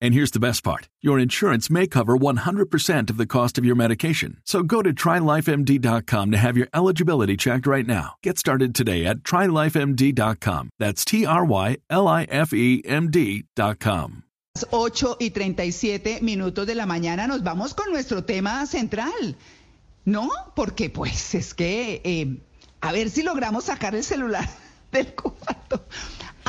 And here's the best part your insurance may cover 100% of the cost of your medication. So go to trylifemd.com to have your eligibility checked right now. Get started today at trylifemd.com. That's T R Y L I F E M D.com. 8 y 37 minutos de la mañana nos vamos con nuestro tema central. ¿No? Porque pues es que eh, a ver si logramos sacar el celular del cuarto.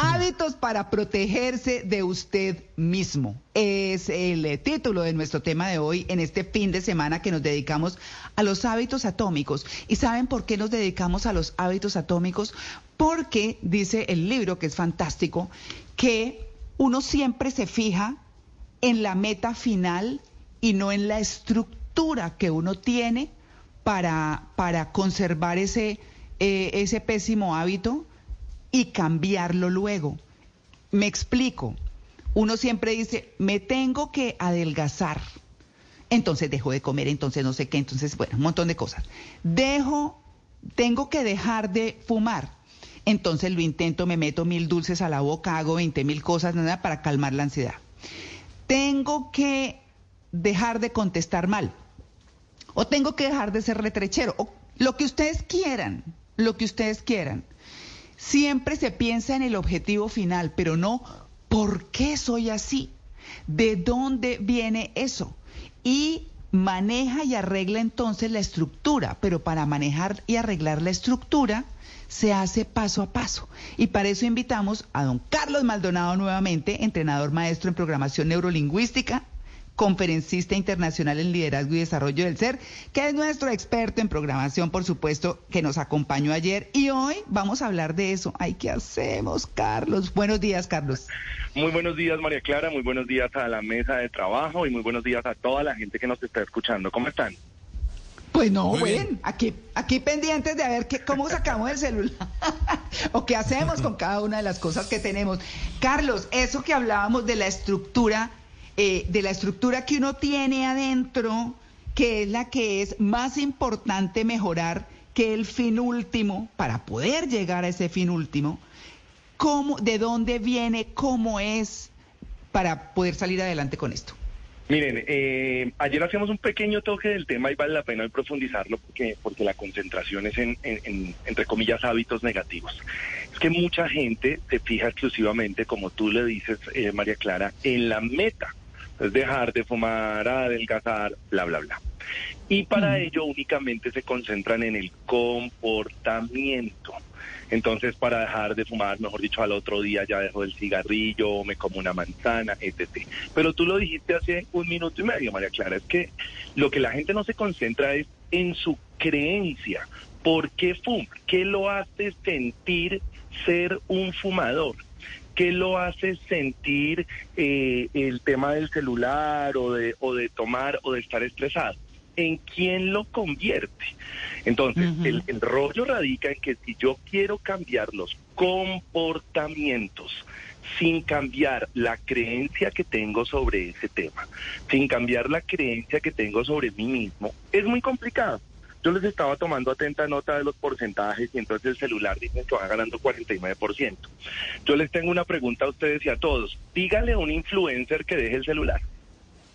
Hábitos para protegerse de usted mismo. Es el eh, título de nuestro tema de hoy en este fin de semana que nos dedicamos a los hábitos atómicos. ¿Y saben por qué nos dedicamos a los hábitos atómicos? Porque dice el libro, que es fantástico, que uno siempre se fija en la meta final y no en la estructura que uno tiene para, para conservar ese, eh, ese pésimo hábito y cambiarlo luego. Me explico. Uno siempre dice, me tengo que adelgazar. Entonces dejo de comer, entonces no sé qué, entonces, bueno, un montón de cosas. Dejo, tengo que dejar de fumar. Entonces lo intento, me meto mil dulces a la boca, hago 20 mil cosas, nada, para calmar la ansiedad. Tengo que dejar de contestar mal. O tengo que dejar de ser retrechero. O lo que ustedes quieran, lo que ustedes quieran. Siempre se piensa en el objetivo final, pero no por qué soy así, de dónde viene eso. Y maneja y arregla entonces la estructura, pero para manejar y arreglar la estructura se hace paso a paso. Y para eso invitamos a don Carlos Maldonado nuevamente, entrenador maestro en programación neurolingüística, conferencista internacional en liderazgo y desarrollo del ser, que es nuestro experto en programación, por supuesto, que nos acompañó ayer. Y hoy vamos a hablar de eso. Ay, ¿qué hacemos, Carlos? Buenos días, Carlos. Muy buenos días, María Clara. Muy buenos días a la mesa de trabajo y muy buenos días a toda la gente que nos está escuchando. ¿Cómo están? Pues no, bueno, aquí, aquí pendientes de ver qué, cómo sacamos el celular o qué hacemos con cada una de las cosas que tenemos. Carlos, eso que hablábamos de la estructura eh, de la estructura que uno tiene adentro, que es la que es más importante mejorar que el fin último, para poder llegar a ese fin último, cómo, de dónde viene, cómo es, para poder salir adelante con esto. Miren, eh, ayer hacíamos un pequeño toque del tema y vale la pena profundizarlo porque, porque la concentración es en, entre comillas, hábitos negativos. Es que mucha gente se fija exclusivamente, como tú le dices, eh, María Clara, en la meta es dejar de fumar, adelgazar, bla, bla, bla. Y para ello únicamente se concentran en el comportamiento. Entonces, para dejar de fumar, mejor dicho, al otro día ya dejo el cigarrillo, me como una manzana, etc. Pero tú lo dijiste hace un minuto y medio, María Clara, es que lo que la gente no se concentra es en su creencia. ¿Por qué fuma? ¿Qué lo hace sentir ser un fumador? ¿Qué lo hace sentir eh, el tema del celular o de, o de tomar o de estar estresado? ¿En quién lo convierte? Entonces, el, el rollo radica en que si yo quiero cambiar los comportamientos, sin cambiar la creencia que tengo sobre ese tema, sin cambiar la creencia que tengo sobre mí mismo, es muy complicado. Yo les estaba tomando atenta nota de los porcentajes y entonces el celular dice que va ganando 49%. Yo les tengo una pregunta a ustedes y a todos. Dígale a un influencer que deje el celular.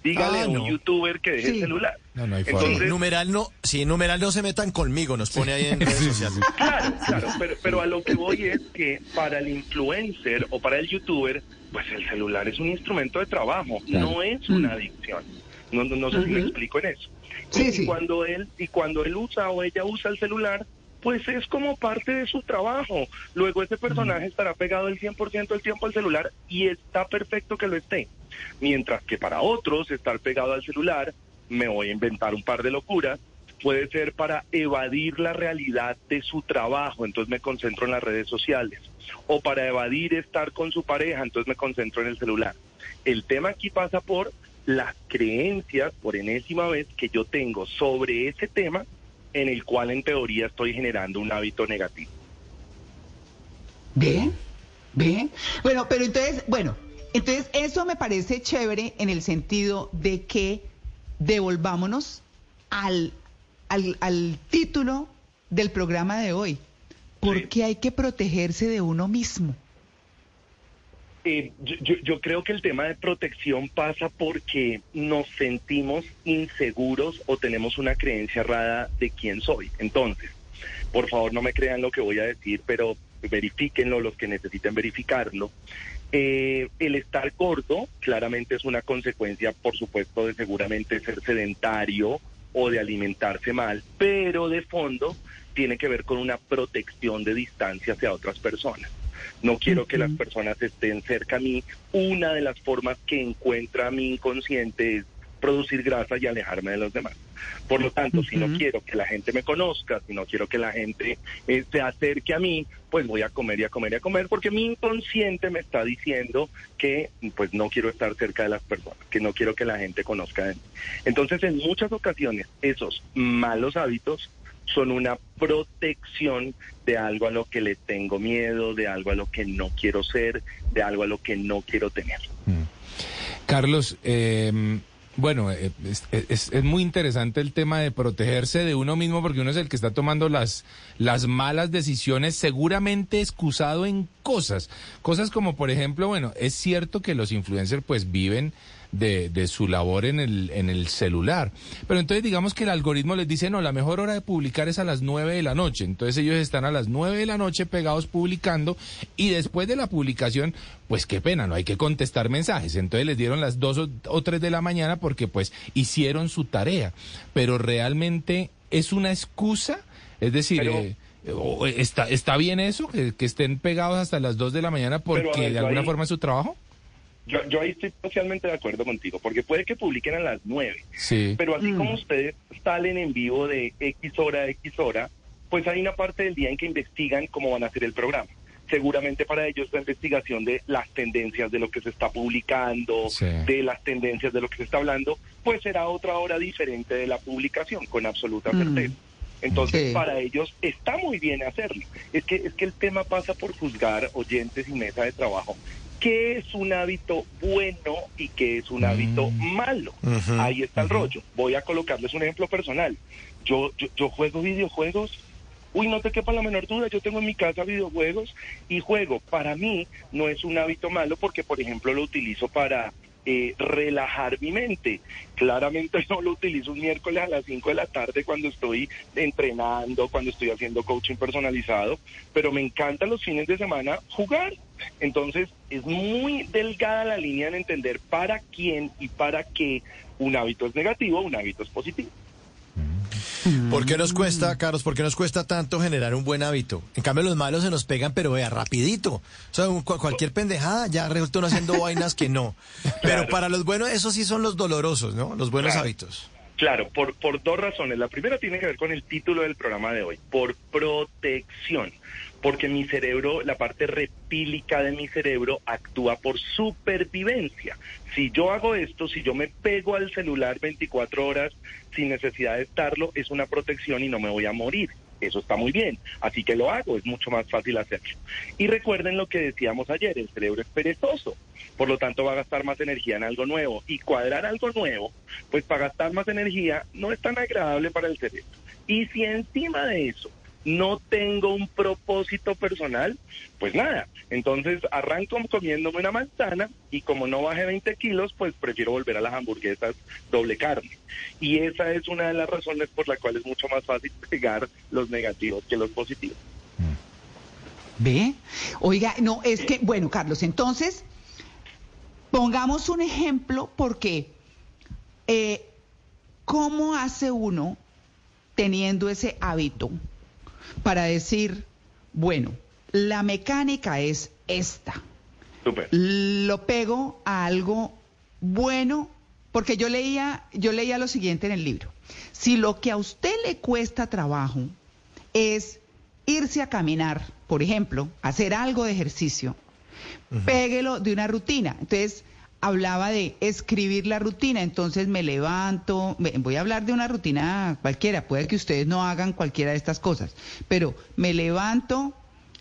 Dígale Ah, a un no. youtuber que deje Sí. el celular. No, no hay Entonces-. Numeral no, sí, numeral no se metan conmigo, nos pone ahí en redes sociales. Claro, claro, pero, pero a lo que voy es que para el influencer o para el youtuber, pues el celular es un instrumento de trabajo, no es una adicción. No, no, no sé si me explico en eso. Sí, y, sí. cuando él y cuando él usa o ella usa el celular, pues es como parte de su trabajo. Luego ese personaje estará pegado el 100% del tiempo al celular y está perfecto que lo esté. Mientras que para otros estar pegado al celular, me voy a inventar un par de locuras, puede ser para evadir la realidad de su trabajo, entonces me concentro en las redes sociales, o para evadir estar con su pareja, entonces me concentro en el celular. El tema aquí pasa por las creencias, por enésima vez, que yo tengo sobre ese tema en el cual en teoría estoy generando un hábito negativo. ¿Bien? ¿Bien? Bueno, pero entonces, bueno, entonces eso me parece chévere en el sentido de que devolvámonos al, al, título del programa de hoy. ¿Por qué hay que protegerse de uno mismo? Eh, yo, yo, creo que el tema de protección pasa porque nos sentimos inseguros o tenemos una creencia errada de quién soy. Entonces, por favor no me crean lo que voy a decir, pero verifíquenlo los que necesiten verificarlo. Eh, el estar gordo claramente es una consecuencia, por supuesto, de seguramente ser sedentario o de alimentarse mal, pero de fondo tiene que ver con una protección de distancia hacia otras personas. No quiero que las personas estén cerca a mí. Una de las formas que encuentra mi inconsciente es producir grasa y alejarme de los demás. Por lo tanto, si no quiero que la gente me conozca, si no quiero que la gente eh, se acerque a mí, pues voy a comer y a comer y a comer, porque mi inconsciente me está diciendo que pues no quiero estar cerca de las personas, que no quiero que la gente conozca de mí. Entonces, en muchas ocasiones, esos malos hábitos son una protección de algo a lo que le tengo miedo, de algo a lo que no quiero ser, de algo a lo que no quiero tener. Mm. Carlos, eh, bueno, eh, es, muy interesante el tema de protegerse de uno mismo porque uno es el que está tomando las, las malas decisiones, seguramente excusado en cosas. Cosas como, por ejemplo, bueno, es cierto que los influencers pues viven de, de, su labor en el, en el celular. Pero entonces digamos que el algoritmo les dice, no, la mejor hora de publicar es a las nueve de la noche. Entonces ellos están a las nueve de la noche pegados publicando y después de la publicación, pues qué pena, no hay que contestar mensajes. Entonces les dieron las dos o, tres de la mañana porque pues hicieron su tarea. Pero realmente es una excusa, es decir... Eh, ¿Está, ¿Está bien eso? Que, estén pegados hasta las dos de la mañana porque de alguna forma es su trabajo? Yo, yo ahí estoy socialmente de acuerdo contigo, porque puede que publiquen a las nueve, sí. pero así como mm. ustedes salen en vivo de X hora a X hora, pues hay una parte del día en que investigan cómo van a hacer el programa. Seguramente para ellos la investigación de las tendencias de lo que se está publicando, de las tendencias de lo que se está hablando, pues será otra hora diferente de la publicación, con absoluta mm. certeza. Entonces, para ellos está muy bien hacerlo. Es que, es que el tema pasa por juzgar oyentes y mesa de trabajo qué es un hábito bueno y qué es un hábito mm. malo. Ahí está el rollo. Voy a colocarles un ejemplo personal. Yo, yo, yo juego videojuegos Uy, no te quepa la menor duda, yo tengo en mi casa videojuegos y juego. Para mí no es un hábito malo porque, por ejemplo, lo utilizo para eh, relajar mi mente. Claramente no lo utilizo un miércoles a las 5 de la tarde cuando estoy entrenando, cuando estoy haciendo coaching personalizado, pero me encanta los fines de semana jugar. Entonces es muy delgada la línea en entender para quién y para qué un hábito es negativo, un hábito es positivo. ¿Por qué nos cuesta, Carlos, por qué nos cuesta tanto generar un buen hábito? En cambio, los malos se nos pegan, pero vea, rapidito. O sea, cualquier pendejada ya resulta uno haciendo vainas que no. Pero para los buenos, esos sí son los dolorosos, ¿no? Los buenos hábitos. Claro, por, por dos razones. La primera tiene que ver con el título del programa de hoy, por protección porque mi cerebro, la parte repílica de mi cerebro actúa por supervivencia. Si yo hago esto, si yo me pego al celular 24 horas sin necesidad de estarlo, es una protección y no me voy a morir. Eso está muy bien, así que lo hago, es mucho más fácil hacerlo. Y recuerden lo que decíamos ayer, el cerebro es perezoso, por lo tanto va a gastar más energía en algo nuevo. Y cuadrar algo nuevo, pues para gastar más energía no es tan agradable para el cerebro. Y si encima de eso no tengo un propósito personal, pues nada. Entonces arranco comiéndome una manzana y como no bajé 20 kilos, pues prefiero volver a las hamburguesas doble carne. Y esa es una de las razones por la cual es mucho más fácil pegar los negativos que los positivos. ¿Ve? Oiga, no, es que, bueno, Carlos, entonces, pongamos un ejemplo porque, eh, ¿cómo hace uno teniendo ese hábito? Para decir, bueno, la mecánica es esta. Lo pego a algo bueno, porque yo leía, yo leía lo siguiente en el libro. Si lo que a usted le cuesta trabajo es irse a caminar, por ejemplo, hacer algo de ejercicio, péguelo de una rutina. Entonces, hablaba de escribir la rutina, entonces me levanto, me- voy a hablar de una rutina cualquiera, puede que ustedes no hagan cualquiera de estas cosas, pero me levanto,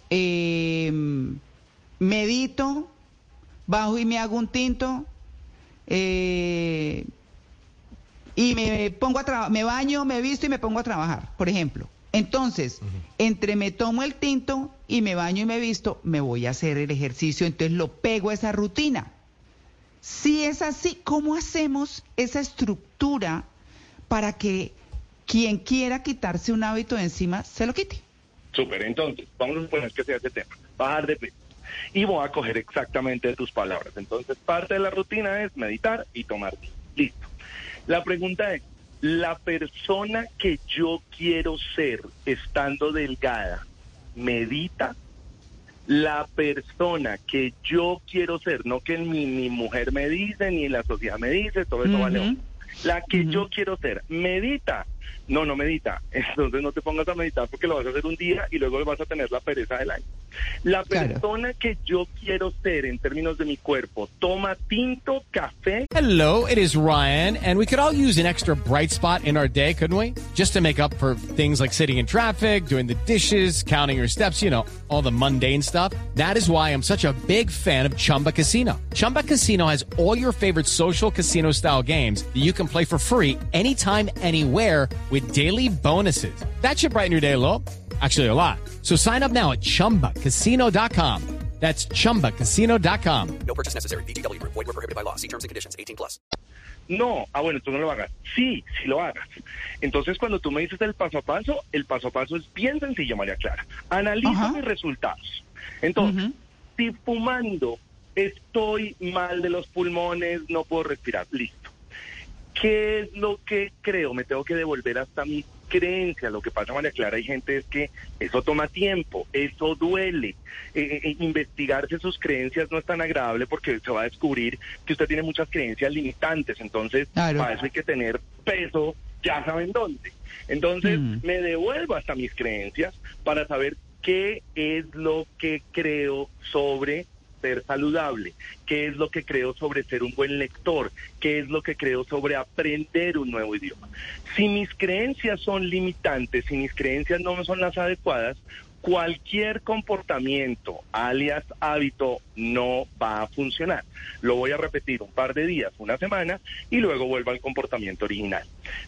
eh, medito, bajo y me hago un tinto, eh, y me pongo a trabajar, me baño, me visto y me pongo a trabajar, por ejemplo. Entonces, entre me tomo el tinto y me baño y me visto, me voy a hacer el ejercicio, entonces lo pego a esa rutina. Si es así, ¿cómo hacemos esa estructura para que quien quiera quitarse un hábito de encima se lo quite? Súper, entonces, vamos a suponer que sea ese tema, bajar de peso. Y voy a coger exactamente tus palabras. Entonces, parte de la rutina es meditar y tomar. Listo. La pregunta es, ¿la persona que yo quiero ser estando delgada medita? La persona que yo quiero ser, no que mi, mi mujer me dice, ni la sociedad me dice, todo eso vale. Ujú. La que yo quiero ser, medita. No, no medita. Entonces no te pongas a meditar porque lo vas a hacer un día y luego vas a tener la pereza del año. La Claro. persona que yo quiero ser en términos de mi cuerpo, toma tinto, café. Hello, it is Ryan, and we could all use an extra bright spot in our day, couldn't we? Just to make up for things like sitting in traffic, doing the dishes, counting your steps, you know, all the mundane stuff. That is why I'm such a big fan of Chumba Casino. Chumba Casino has all your favorite social casino style games that you can play for free anytime, anywhere with daily bonuses. That should brighten your day a little. Actually, a lot. So sign up now at chumbacasino.com. That's chumbacasino.com. No purchase necessary. VGW Group. Void were prohibited by law. See terms and conditions. 18 plus. No, ah, bueno, tú no lo hagas. Sí, sí lo hagas. Entonces, cuando tú me dices el paso a paso, el paso a paso es bien sencillo, María Clara. Analizo Ajá. mis resultados. Entonces, Ujú. si fumando estoy mal de los pulmones, no puedo respirar, listo. ¿Qué es lo que creo? Me tengo que devolver hasta mi creencia. Lo que pasa, María Clara, hay gente es que eso toma tiempo, eso duele. Eh, eh, investigarse sus creencias no es tan agradable porque se va a descubrir que usted tiene muchas creencias limitantes. Entonces, Claro. para eso hay que tener peso, ya saben dónde. Entonces, Mm. me devuelvo hasta mis creencias para saber qué es lo que creo sobre ser saludable, qué es lo que creo sobre ser un buen lector, qué es lo que creo sobre aprender un nuevo idioma. Si mis creencias son limitantes, si mis creencias no son las adecuadas, cualquier comportamiento, alias hábito, no va a funcionar. Lo voy a repetir un par de días, una semana, y luego vuelvo al comportamiento original.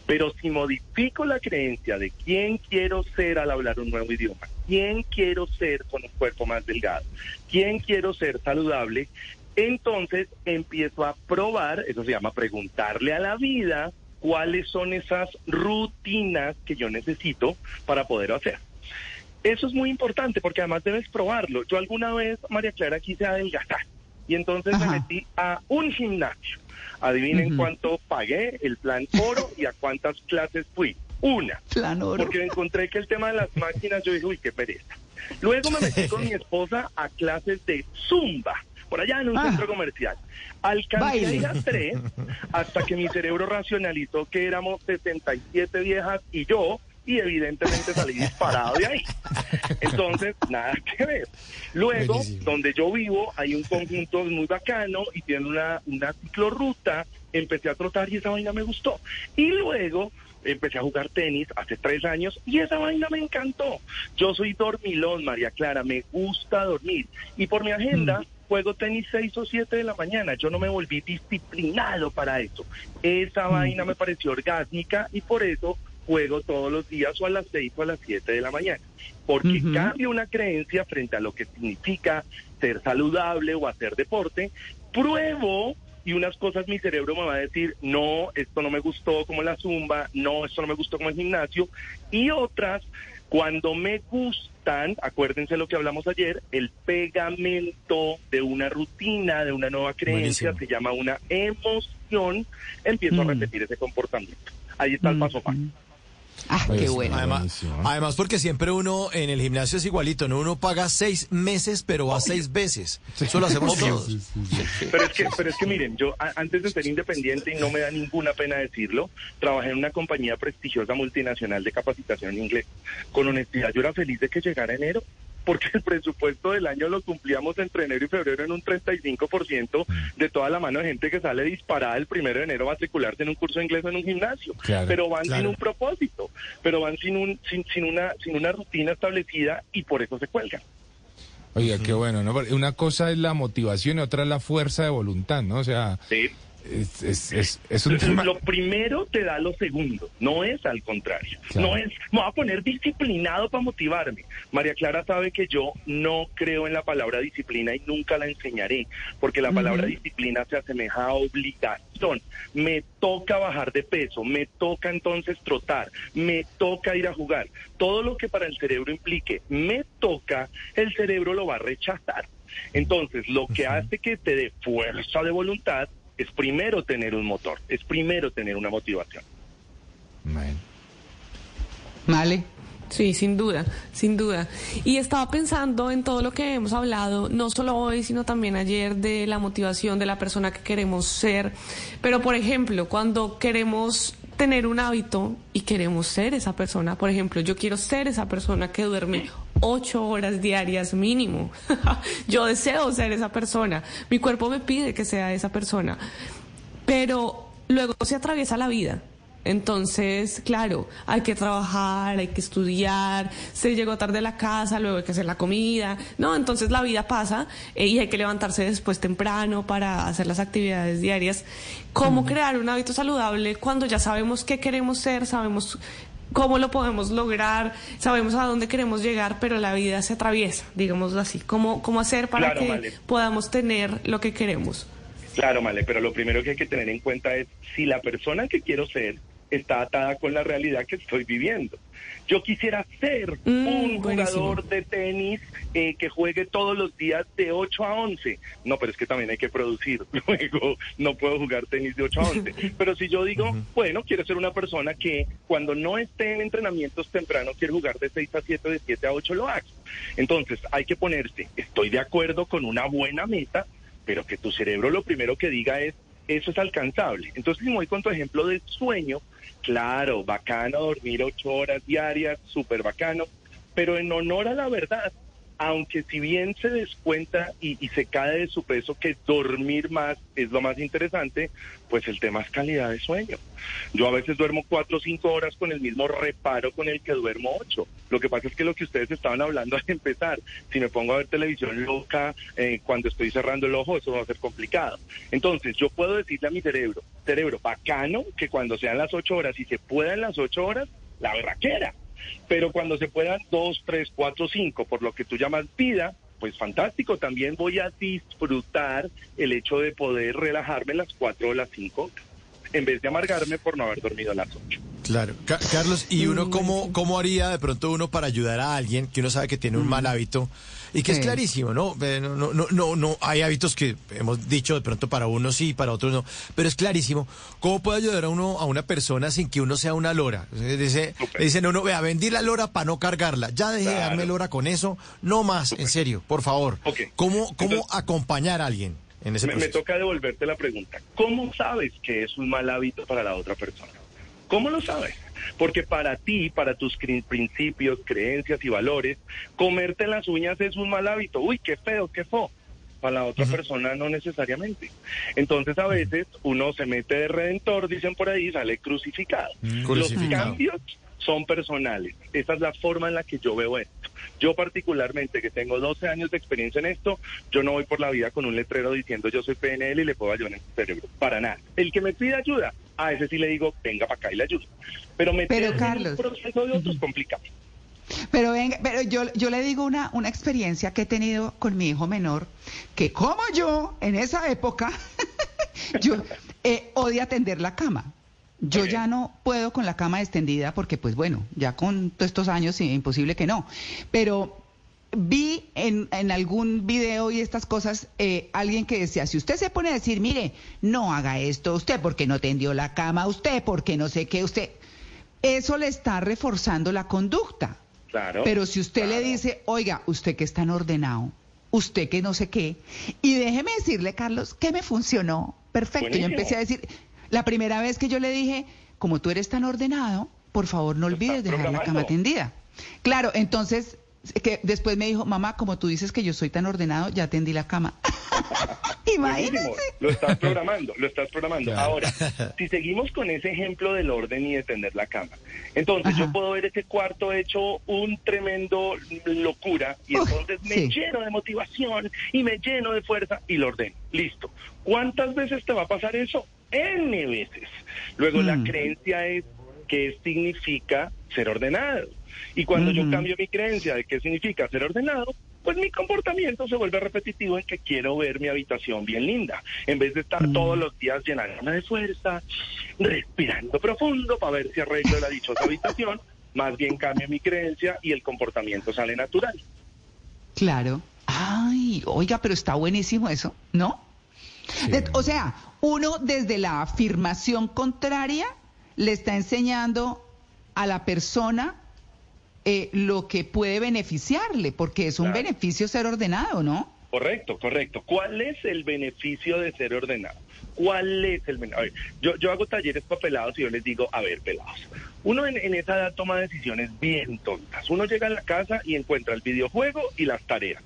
Pero si modifico la creencia de quién quiero ser al hablar un nuevo idioma, quién quiero ser con un cuerpo más delgado, quién quiero ser saludable, entonces empiezo a probar, eso se llama preguntarle a la vida, cuáles son esas rutinas que yo necesito para poder hacer. Eso es muy importante porque además debes probarlo. Yo alguna vez, María Clara, quise adelgazar y entonces Ajá. me metí a un gimnasio. Adivinen cuánto pagué, el plan oro y a cuántas clases fui. Una. Plan oro. Porque encontré que el tema de las máquinas, yo dije, uy, qué pereza. Luego me metí con mi esposa a clases de zumba, por allá en un Ah. centro comercial. Alcancé a Baile. ir a tres hasta que mi cerebro racionalizó que éramos 67 viejas y yo, y evidentemente salí disparado de ahí. Entonces, nada que ver. Luego, Buenísimo. donde yo vivo, hay un conjunto muy bacano y tiene una, una ciclorruta. Empecé a trotar y esa vaina me gustó. Y luego empecé a jugar tenis hace tres años y esa vaina me encantó. Yo soy dormilón, María Clara, me gusta dormir. Y por mi agenda juego tenis seis o siete de la mañana. Yo no me volví disciplinado para eso. Esa vaina me pareció orgásmica y por eso juego todos los días o a las seis o a las siete de la mañana. Porque Ujú. cambio una creencia frente a lo que significa ser saludable o hacer deporte. Pruebo y unas cosas mi cerebro me va a decir, no, esto no me gustó como la zumba, no, esto no me gustó como el gimnasio. Y otras, cuando me gustan, acuérdense lo que hablamos ayer, el pegamento de una rutina, de una nueva creencia, Buenísimo. se llama una emoción, empiezo a Mm. repetir ese comportamiento. Ahí está el paso a paso. Ah, qué Pues, bueno. Además, además, porque siempre uno en el gimnasio es igualito, ¿no? Uno paga seis meses, pero va seis veces. Eso lo hacemos todos. Pero es que, pero es que miren, yo a- antes de ser independiente, y no me da ninguna pena decirlo, trabajé en una compañía prestigiosa multinacional de capacitación en inglés. Con honestidad, yo era feliz de que llegara enero, porque el presupuesto del año lo cumplíamos entre enero y febrero en un 35% de toda la mano de gente que sale disparada el primero de enero a matricularse en un curso de inglés o en un gimnasio. Claro, pero van sin un propósito, pero van sin, un, sin, sin, una, sin una rutina establecida y por eso se cuelgan. Oiga, qué bueno, ¿no? Una cosa es la motivación y otra es la fuerza de voluntad, ¿no? O sea, Sí. Es, es, es, es un tema... Lo primero te da lo segundo, no es al contrario. Claro. No es, me voy a poner disciplinado para motivarme. María Clara sabe que yo no creo en la palabra disciplina y nunca la enseñaré, porque la palabra disciplina se asemeja a obligación. Me toca bajar de peso, me toca entonces trotar, me toca ir a jugar. Todo lo que para el cerebro implique me toca, el cerebro lo va a rechazar. Entonces, lo que hace que te dé fuerza de voluntad es primero tener un motor, es primero tener una motivación. Bueno. Vale. Sí, sin duda, sin duda. Y estaba pensando en todo lo que hemos hablado, no solo hoy, sino también ayer, de la motivación de la persona que queremos ser. Pero, por ejemplo, cuando queremos tener un hábito y queremos ser esa persona, por ejemplo, yo quiero ser esa persona que duerme ocho horas diarias mínimo. yo deseo ser esa persona. Mi cuerpo me pide que sea esa persona. Pero luego se atraviesa la vida. Entonces, claro, hay que trabajar, hay que estudiar, se llegó tarde a la casa, luego hay que hacer la comida, ¿no? Entonces la vida pasa eh, y hay que levantarse después temprano para hacer las actividades diarias. ¿Cómo crear un hábito saludable cuando ya sabemos qué queremos ser, sabemos cómo lo podemos lograr, sabemos a dónde queremos llegar, pero la vida se atraviesa, digámoslo así? ¿Cómo, cómo hacer para Claro, que podamos tener lo que queremos? Claro, Male, pero lo primero que hay que tener en cuenta es si la persona que quiero ser está atada con la realidad que estoy viviendo. Yo quisiera ser Mm, un buenísimo. jugador de tenis eh, que juegue todos los días de 8 a 11. No, pero es que también hay que producir. Luego no puedo jugar tenis de 8 a 11. Pero si yo digo, bueno, quiero ser una persona que cuando no esté en entrenamientos temprano quiero jugar de 6 a 7, de 7 a 8 lo hago. Entonces hay que ponerse, estoy de acuerdo con una buena meta, pero que tu cerebro lo primero que diga es, eso es alcanzable. Entonces, si me voy con tu ejemplo del sueño, claro, bacano dormir ocho horas diarias, súper bacano, pero en honor a la verdad, aunque si bien se descuenta y, se cae de su peso que dormir más es lo más interesante, pues el tema es calidad de sueño. Yo a veces duermo cuatro o cinco horas con el mismo reparo con el que duermo ocho. Lo que pasa es que lo que ustedes estaban hablando al empezar, si me pongo a ver televisión loca eh, cuando estoy cerrando el ojo, eso va a ser complicado. Entonces yo puedo decirle a mi cerebro, cerebro, bacano que cuando sean las ocho horas y se puedan las ocho horas, la berraquera. Pero cuando se puedan dos, tres, cuatro, cinco, por lo que tú llamas vida, pues fantástico. También voy a disfrutar el hecho de poder relajarme las cuatro o las cinco, en vez de amargarme por no haber dormido las ocho. Claro. Ca- Carlos, ¿y uno cómo, cómo haría de pronto uno para ayudar a alguien que uno sabe que tiene un mal hábito y que es clarísimo, ¿no? No, no, no, no, hay hábitos que hemos dicho de pronto para unos sí, para otros no, pero es clarísimo. ¿Cómo puede ayudar a uno, a una persona sin que uno sea una lora? Sea, Dice, Súper. le dicen, no, no, vea, vendí la lora para no cargarla. Ya deje de darme lora con eso. No más, en serio, por favor. ¿Cómo, cómo Entonces- acompañar a alguien en ese Me, me toca devolverte la pregunta. ¿Cómo sabes que es un mal hábito para la otra persona? ¿Cómo lo sabes? Porque para ti, para tus principios, creencias y valores, comerte las uñas es un mal hábito. Uy, qué feo, qué fo. Para la otra persona no necesariamente. Entonces a veces uno se mete de redentor, dicen por ahí, sale crucificado. Los Crucificado. cambios son personales. Esa es la forma en la que yo veo esto. Yo particularmente, que tengo 12 años de experiencia en esto, yo no voy por la vida con un letrero diciendo yo soy PNL y le puedo ayudar en su cerebro. Para nada. El que me pide ayuda, a ese sí le digo, venga para acá y le ayudo. Pero meterse en Carlos. un proceso de otros es complicado. Pero venga, pero yo, yo le digo una, una experiencia que he tenido con mi hijo menor, que como yo, en esa época, yo eh, odio atender la cama. Yo ya no puedo con la cama extendida porque, pues bueno, ya con todos estos años es imposible que no. Pero vi en, en algún video y estas cosas eh, alguien que decía, si usted se pone a decir, mire, no haga esto, usted porque no tendió la cama, usted porque no sé qué, usted... eso le está reforzando la conducta. Claro. Pero si usted le dice, oiga, usted que es tan ordenado, usted que no sé qué, y déjeme decirle, Carlos, que me funcionó. Perfecto. Yo empecé a decir, la primera vez que yo le dije, como tú eres tan ordenado, por favor no olvides dejar la cama tendida. Claro, entonces, que después me dijo, mamá, como tú dices que yo soy tan ordenado, ya tendí la cama. Imagínense. lo estás programando, lo estás programando. Claro. Ahora, si seguimos con ese ejemplo del orden y de tender la cama, entonces Ajá. yo puedo ver ese cuarto hecho un tremendo locura y Uf, entonces me sí. lleno de motivación y me lleno de fuerza y lo ordeno. Listo. ¿Cuántas veces te va a pasar eso? N veces. Luego la Mm. creencia es qué significa ser ordenado. Y cuando yo cambio mi creencia de qué significa ser ordenado, pues mi comportamiento se vuelve repetitivo en que quiero ver mi habitación bien linda, en vez de estar Mm. todos los días llenándome de fuerza, respirando profundo para ver si arreglo la dichosa habitación, más bien cambio mi creencia y el comportamiento sale natural. Claro. Ay, oiga, pero está buenísimo eso, ¿no? O sea, uno desde la afirmación contraria le está enseñando a la persona eh, lo que puede beneficiarle, porque es un Claro. beneficio ser ordenado, ¿no? Correcto, correcto. ¿Cuál es el beneficio de ser ordenado? ¿Cuál es el beneficio? A ver, yo, yo hago talleres para pelados y yo les digo, a ver, pelados, uno en, en esa edad toma decisiones bien tontas. Uno llega a la casa y encuentra el videojuego y las tareas.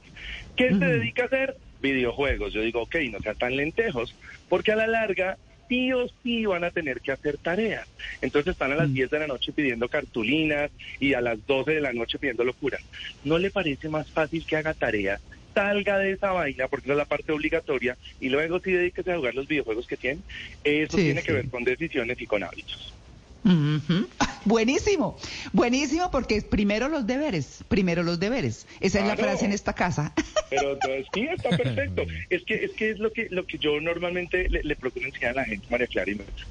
¿Qué se dedica a hacer? Videojuegos. Yo digo, ok, no sean tan lentejos, porque a la larga sí o sí van a tener que hacer tareas. Entonces están a las Mm. 10 de la noche pidiendo cartulinas y a las 12 de la noche pidiendo locuras. ¿No le parece más fácil que haga tareas? Salga de esa vaina, porque esa es la parte obligatoria, y luego sí dedíquese a jugar los videojuegos que tiene. Eso Sí, tiene sí. que ver con decisiones y con hábitos. Ujú. Buenísimo, buenísimo, porque primero los deberes, primero los deberes. Esa es la frase en esta casa. Pero entonces, sí, está perfecto. Es que es que es lo que lo que yo normalmente le, le procuro enseñar a la gente, María Clara y Melissa.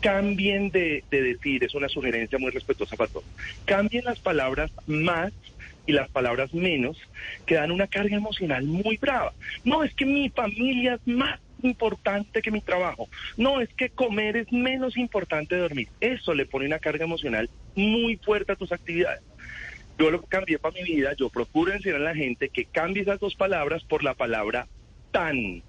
Cambien de, de decir, es una sugerencia muy respetuosa para todos. Cambien las palabras más y las palabras menos, que dan una carga emocional muy brava. No, es que mi familia es más importante que mi trabajo. No, es que comer es menos importante de dormir. Eso le pone una carga emocional muy fuerte a tus actividades. Yo lo cambié para mi vida, yo procuro enseñar a la gente que cambie esas dos palabras por la palabra tan.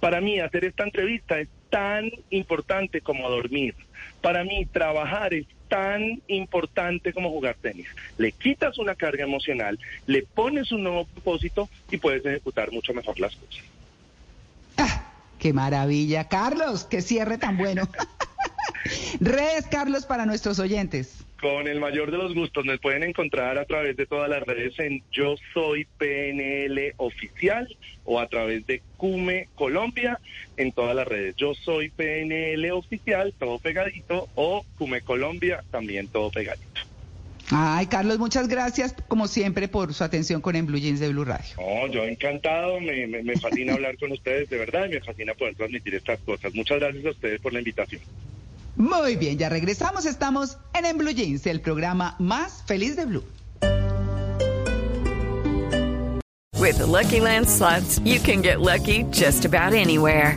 Para mí hacer esta entrevista es tan importante como dormir. Para mí trabajar es tan importante como jugar tenis. Le quitas una carga emocional, le pones un nuevo propósito y puedes ejecutar mucho mejor las cosas. ¡Qué maravilla! Carlos, qué cierre tan bueno. Redes, Carlos, para nuestros oyentes. Con el mayor de los gustos, me pueden encontrar a través de todas las redes en Yo Soy PNL Oficial o a través de Cume Colombia en todas las redes. Yo Soy PNL Oficial, todo pegadito, o Cume Colombia, también todo pegadito. Ay, Carlos, muchas gracias, como siempre, por su atención con En Blue Jeans de Blue Radio. No, yo encantado, me, me, me fascina hablar con ustedes, de verdad, y me fascina poder transmitir estas cosas. Muchas gracias a ustedes por la invitación. Muy bien, ya regresamos. Estamos en En Blue Jeans, el programa más feliz de Blue. With the Lucky Land slots, you can get lucky just about anywhere.